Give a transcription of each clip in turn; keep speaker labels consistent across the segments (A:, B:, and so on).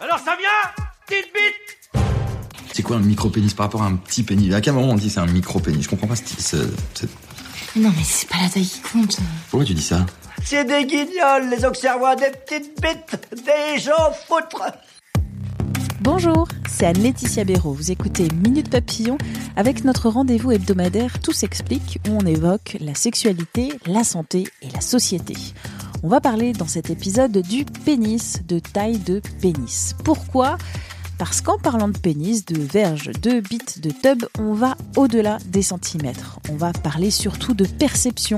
A: Alors ça vient Petite bite
B: C'est quoi un micro-pénis par rapport à un petit pénis? À quel moment on dit c'est un micro-pénis? Je comprends pas ce, ce- ce-
C: Non, mais c'est pas la taille qui compte.
B: Pourquoi tu dis ça?
A: C'est des guignols, les auxerrois, des petites bites, des gens foutres
D: Bonjour, c'est Anne-Laetitia Béraud. Vous écoutez Minute Papillon avec notre rendez-vous hebdomadaire Tout s'explique où on évoque la sexualité, la santé et la société. On va parler dans cet épisode du pénis, de taille de pénis. Pourquoi? Parce qu'en parlant de pénis, de verge, de bite, de tub, on va au-delà des centimètres. On va parler surtout de perception,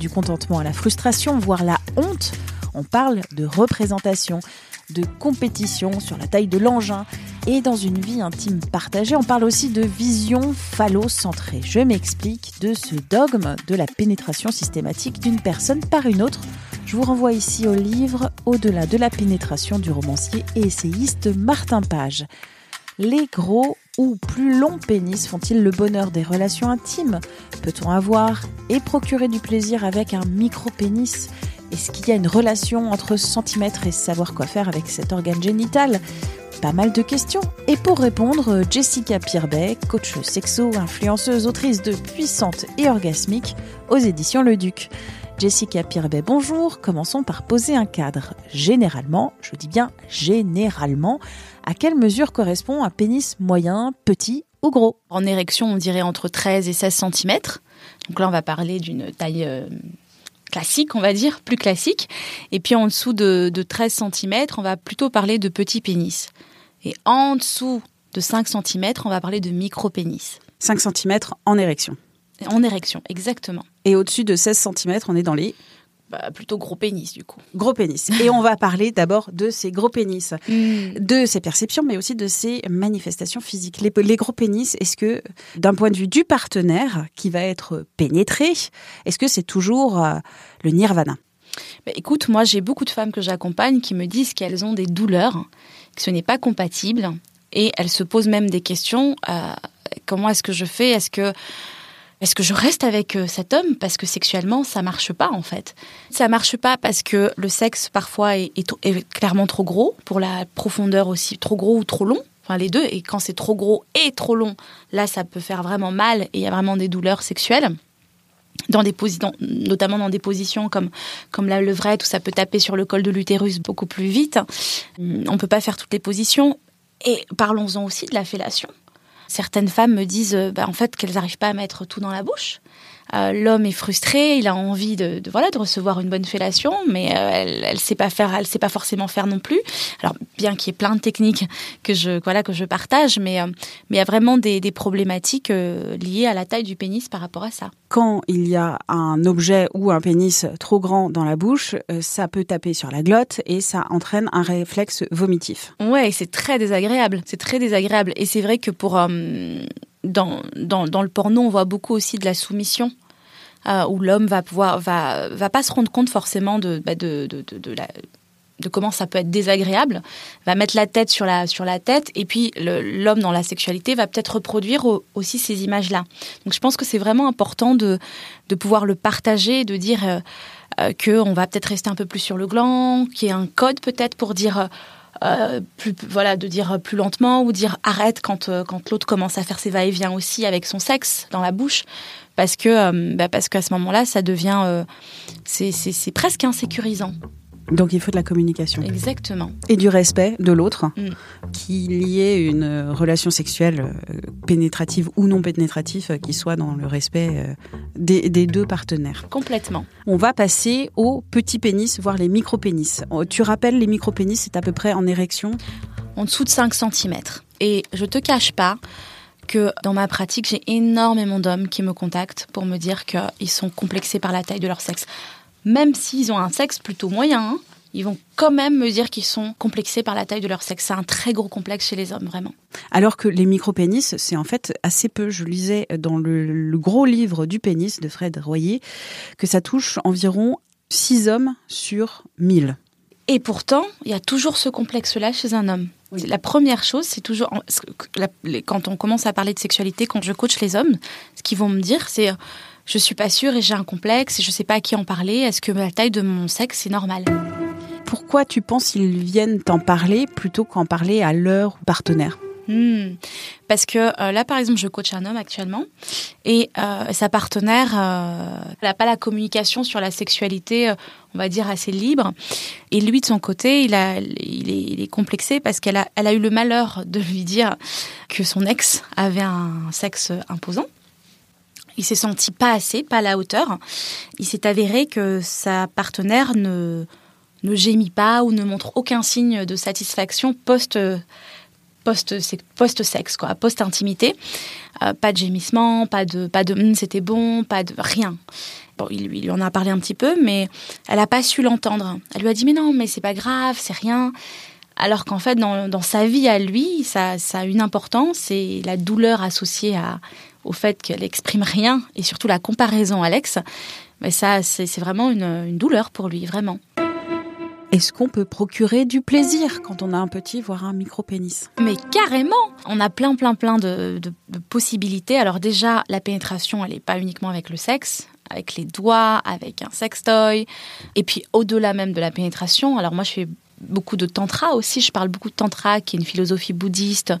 D: du contentement à la frustration, voire la honte. On parle de représentation, de compétition sur la taille de l'engin. Et dans une vie intime partagée, on parle aussi de vision phallocentrée. Je m'explique de ce dogme de la pénétration systématique d'une personne par une autre. Je vous renvoie ici au livre Au-delà de la pénétration du romancier et essayiste Martin Page. Les gros ou plus longs pénis font-ils le bonheur des relations intimes? Peut-on avoir et procurer du plaisir avec un micro-pénis? Est-ce qu'il y a une relation entre centimètres et savoir quoi faire avec cet organe génital? Pas mal de questions. Et pour répondre, Jessica Pirbet, coach sexo, influenceuse, autrice de Puissante et Orgasmique aux éditions Le Duc. Jessica Pirbet, bonjour. Commençons par poser un cadre. Généralement, je dis bien généralement, à quelle mesure correspond un pénis moyen, petit ou gros?
C: En érection, on dirait entre 13 et 16 cm. Donc là, on va parler d'une taille euh, classique, on va dire, plus classique. Et puis en dessous de, de 13 cm, on va plutôt parler de petit pénis. Et en dessous de 5 cm, on va parler de micro-pénis.
D: 5 cm en érection.
C: En érection, exactement.
D: Et au-dessus de 16 cm, on est dans les
C: Bah, plutôt gros pénis, du coup.
D: gros pénis. Et on va parler d'abord de ces gros pénis, de ces perceptions, mais aussi de ces manifestations physiques. Les, les gros pénis, est-ce que, d'un point de vue du partenaire qui va être pénétré, est-ce que c'est toujours euh, le nirvana?
C: Bah, écoute, moi j'ai beaucoup de femmes que j'accompagne qui me disent qu'elles ont des douleurs, que ce n'est pas compatible, et elles se posent même des questions. euh, comment est-ce que je fais? Est-ce que est-ce que je reste avec euh, cet homme parce que sexuellement ça marche pas en fait? Ça marche pas parce que le sexe parfois est, clairement trop gros pour la profondeur aussi trop gros ou trop long? Enfin les deux et quand c'est trop gros et trop long, là ça peut faire vraiment mal et il y a vraiment des douleurs sexuelles dans des notamment dans des positions comme comme la levrette où ça peut taper sur le col de l'utérus beaucoup plus vite. On peut pas faire toutes les positions. Et parlons-en aussi de la fellation. Certaines femmes me disent euh, bah, en fait qu'elles n'arrivent pas à mettre tout dans la bouche. Euh, L'homme est frustré, il a envie de, de, voilà de recevoir une bonne fellation, mais euh, elle, elle sait pas faire, elle sait pas forcément faire non plus. Alors bien qu'il y ait plein de techniques que je voilà que je partage, mais euh, mais il y a vraiment des, des problématiques liées à la taille du pénis par rapport à ça.
D: Quand il y a un objet ou un pénis trop grand dans la bouche, ça peut taper sur la glotte et ça entraîne un réflexe vomitif.
C: Ouais, c'est très désagréable. C'est très désagréable. Et c'est vrai que pour dans, dans, dans le porno, on voit beaucoup aussi de la soumission. euh, où l'homme va pouvoir va va pas se rendre compte forcément de bah, de, de, de, comment ça peut être désagréable, va mettre la tête sur la sur la tête et puis l'homme dans la sexualité va peut-être reproduire au- aussi ces images là. Donc je pense que c'est vraiment important de de pouvoir le partager, de dire euh, euh, que on va peut-être rester un peu plus sur le gland, qu'il y ait un code peut-être pour dire euh, euh, plus voilà de dire plus lentement ou dire arrête quand euh, quand l'autre commence à faire ses va-et-vient aussi avec son sexe dans la bouche. Parce que euh, bah, parce qu'à ce moment-là ça devient euh, c'est presque insécurisant
D: Donc il faut de la communication.
C: exactement
D: Et du respect de l'autre,
C: Mm.
D: qu'il y ait une euh, relation sexuelle euh, pénétrative ou non pénétrative euh, qui soit dans le respect des, des deux partenaires.
C: complètement
D: On va passer aux petits pénis, voire les micro-pénis. Oh, Tu rappelles, les micro-pénis, c'est à peu près en érection?
C: En dessous de 5 cm. Et je te cache pas que dans ma pratique, j'ai énormément d'hommes qui me contactent pour me dire qu'ils sont complexés par la taille de leur sexe. Même s'ils ont un sexe plutôt moyen, hein, ils vont quand même me dire qu'ils sont complexés par la taille de leur sexe. C'est un très gros complexe chez les hommes, vraiment.
D: Alors que les micro-pénis, c'est en fait assez peu. Je lisais dans le, le gros livre du pénis de Fred Royer que ça touche environ 6 hommes sur 1000.
C: Et pourtant, il y a toujours ce complexe-là chez un homme. La première chose, c'est toujours quand on commence à parler de sexualité, quand je coach les hommes, ce qu'ils vont me dire, c'est je suis pas sûre et j'ai un complexe et je sais pas à qui en parler. Est-ce que la taille de mon sexe est normale
D: Pourquoi tu penses qu'ils viennent t'en parler plutôt qu'en parler à leur partenaire?
C: Hmm. Parce que euh, là, par exemple, je coach un homme actuellement et euh, sa partenaire euh, n'a pas la communication sur la sexualité, on va dire, assez libre. Et lui, de son côté, il, a, il, est, complexé parce qu'elle a, elle a eu le malheur de lui dire que son ex avait un sexe imposant. Il s'est senti pas assez, pas à la hauteur. Il s'est avéré que sa partenaire ne, ne gémit pas ou ne montre aucun signe de satisfaction post post-sexe, quoi, post-intimité. Euh, pas de gémissement, pas de, pas de hum, c'était bon, pas de rien. Bon, il, lui en a parlé un petit peu, mais elle n'a pas su l'entendre. Elle lui a dit mais non, mais c'est pas grave, c'est rien. Alors qu'en fait, dans, sa vie à lui, ça, a une importance et la douleur associée à, au fait qu'elle exprime rien et surtout la comparaison à l'ex, mais ça, c'est vraiment une, une douleur pour lui, vraiment.
D: Est-ce qu'on peut procurer du plaisir quand on a un petit, voire un micro-pénis?
C: Mais carrément On a plein, plein, plein de, possibilités. Alors déjà, la pénétration, elle n'est pas uniquement avec le sexe, avec les doigts, avec un sextoy. Et puis au-delà même de la pénétration, alors moi je fais beaucoup de tantra aussi. Je parle beaucoup de tantra, qui est une philosophie bouddhiste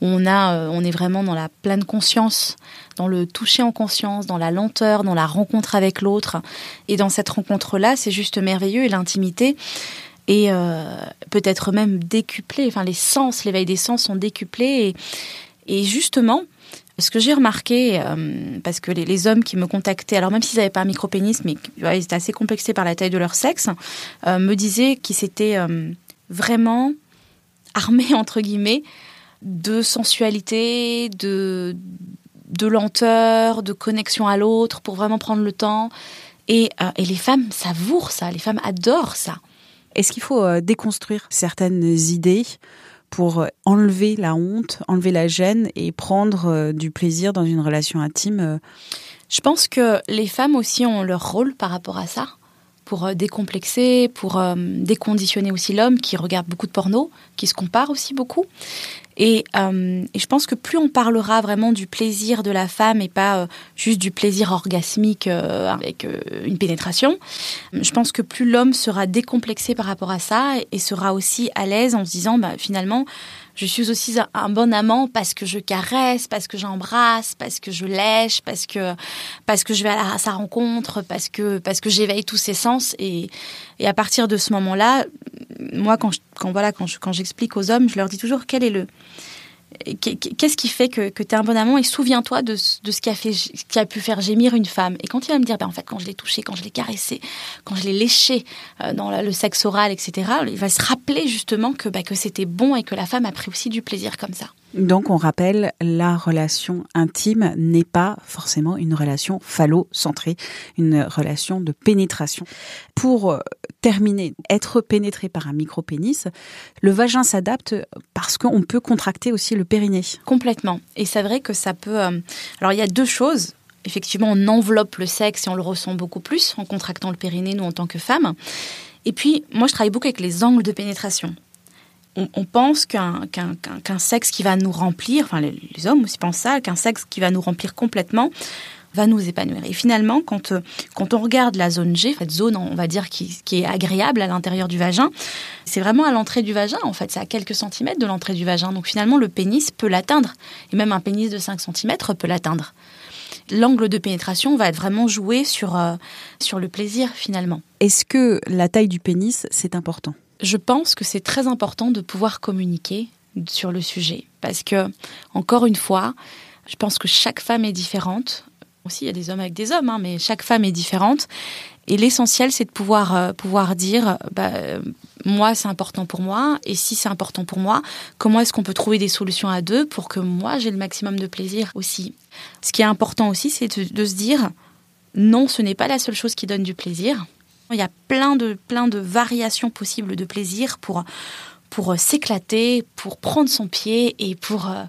C: où on a, euh, on est vraiment dans la pleine conscience, dans le toucher en conscience, dans la lenteur, dans la rencontre avec l'autre. Et dans cette rencontre-là, c'est juste merveilleux et l'intimité est euh, peut-être même décuplée. Enfin, les sens, l'éveil des sens sont décuplés et, et justement. Ce que j'ai remarqué, euh, parce que les, hommes qui me contactaient, alors même s'ils n'avaient pas un micro-pénis, mais ils étaient assez complexés par la taille de leur sexe, me disaient qu'ils s'étaient vraiment armés, entre guillemets, de sensualité, de, de lenteur, de connexion à l'autre, pour vraiment prendre le temps. Et, euh, et, les femmes savourent ça, les femmes adorent ça.
D: Est-ce qu'il faut euh, déconstruire certaines idées pour euh, enlever la honte, enlever la gêne et prendre du plaisir dans une relation intime
C: Je pense que les femmes aussi ont leur rôle par rapport à ça pour euh, décomplexer, pour euh, déconditionner aussi l'homme qui regarde beaucoup de porno, qui se compare aussi beaucoup. Et, euh, et, je pense que plus on parlera vraiment du plaisir de la femme et pas juste du plaisir orgasmique avec une pénétration, je pense que plus l'homme sera décomplexé par rapport à ça et, sera aussi à l'aise en se disant bah, finalement je suis aussi un bon amant parce que je caresse, parce que j'embrasse, parce que je lèche, parce que parce que je vais à, sa rencontre, parce que parce que j'éveille tous ses sens. Et, et à partir de ce moment-là, moi quand quand voilà quand j'explique aux hommes, je leur dis toujours quel est le Qu'est-ce qui fait que, tu es un bon amant et souviens-toi de, ce qui a, fait, pu faire gémir une femme. Et quand il va me dire, ben, en fait, quand je l'ai touché, quand je l'ai caressé, quand je l'ai léché euh, dans le sexe oral, etc., il va se rappeler justement ben, que c'était bon et que la femme a pris aussi du plaisir comme ça.
D: Donc on rappelle, la relation intime n'est pas forcément une relation phallocentrée, une relation de pénétration. Pour euh, terminer, être pénétré par un micro-pénis, le vagin s'adapte parce qu'on peut contracter aussi le périnée.
C: Complètement. Et c'est vrai que ça peut... Euh, alors il y a deux choses. Effectivement, on enveloppe le sexe et on le ressent beaucoup plus en contractant le périnée, nous en tant que femmes. Et puis, moi, je travaille beaucoup avec les angles de pénétration on, pense qu'un sexe qui va nous remplir, enfin les, hommes aussi pensent ça, qu'un sexe qui va nous remplir complètement va nous épanouir. Et finalement, quand, quand on regarde la zone G, cette zone, on va dire, qui, est agréable à l'intérieur du vagin, c'est vraiment à l'entrée du vagin, en fait, c'est à quelques centimètres de l'entrée du vagin. Donc finalement, le pénis peut l'atteindre. Et même un pénis de 5 centimètres peut l'atteindre. L'angle de pénétration va être vraiment joué sur, euh, sur le plaisir, finalement.
D: Est-ce que la taille du pénis, c'est important?
C: Je pense que c'est très important de pouvoir communiquer sur le sujet. Parce que, encore une fois, je pense que chaque femme est différente. Aussi, il y a des hommes avec des hommes, hein, mais chaque femme est différente. Et l'essentiel, c'est de pouvoir, euh, pouvoir dire, bah, moi, c'est important pour moi. Et si c'est important pour moi, comment est-ce qu'on peut trouver des solutions à deux pour que moi, j'ai le maximum de plaisir aussi? Ce qui est important aussi, c'est de se dire, non, ce n'est pas la seule chose qui donne du plaisir Il y a plein de, plein de variations possibles de plaisir pour, pour euh, s'éclater, pour prendre son pied et pour, euh,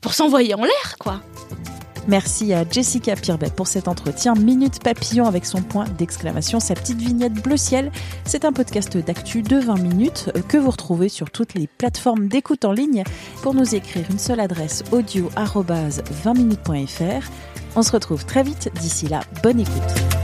C: pour s'envoyer en l'air, quoi.
D: Merci à Jessica Pirbet pour cet entretien Minute Papillon avec son point d'exclamation, sa petite vignette bleu ciel. C'est un podcast d'actu de 20 minutes euh, que vous retrouvez sur toutes les plateformes d'écoute en ligne. Pour nous écrire une seule adresse audio 20minutes.fr. On se retrouve très vite. D'ici là, bonne écoute.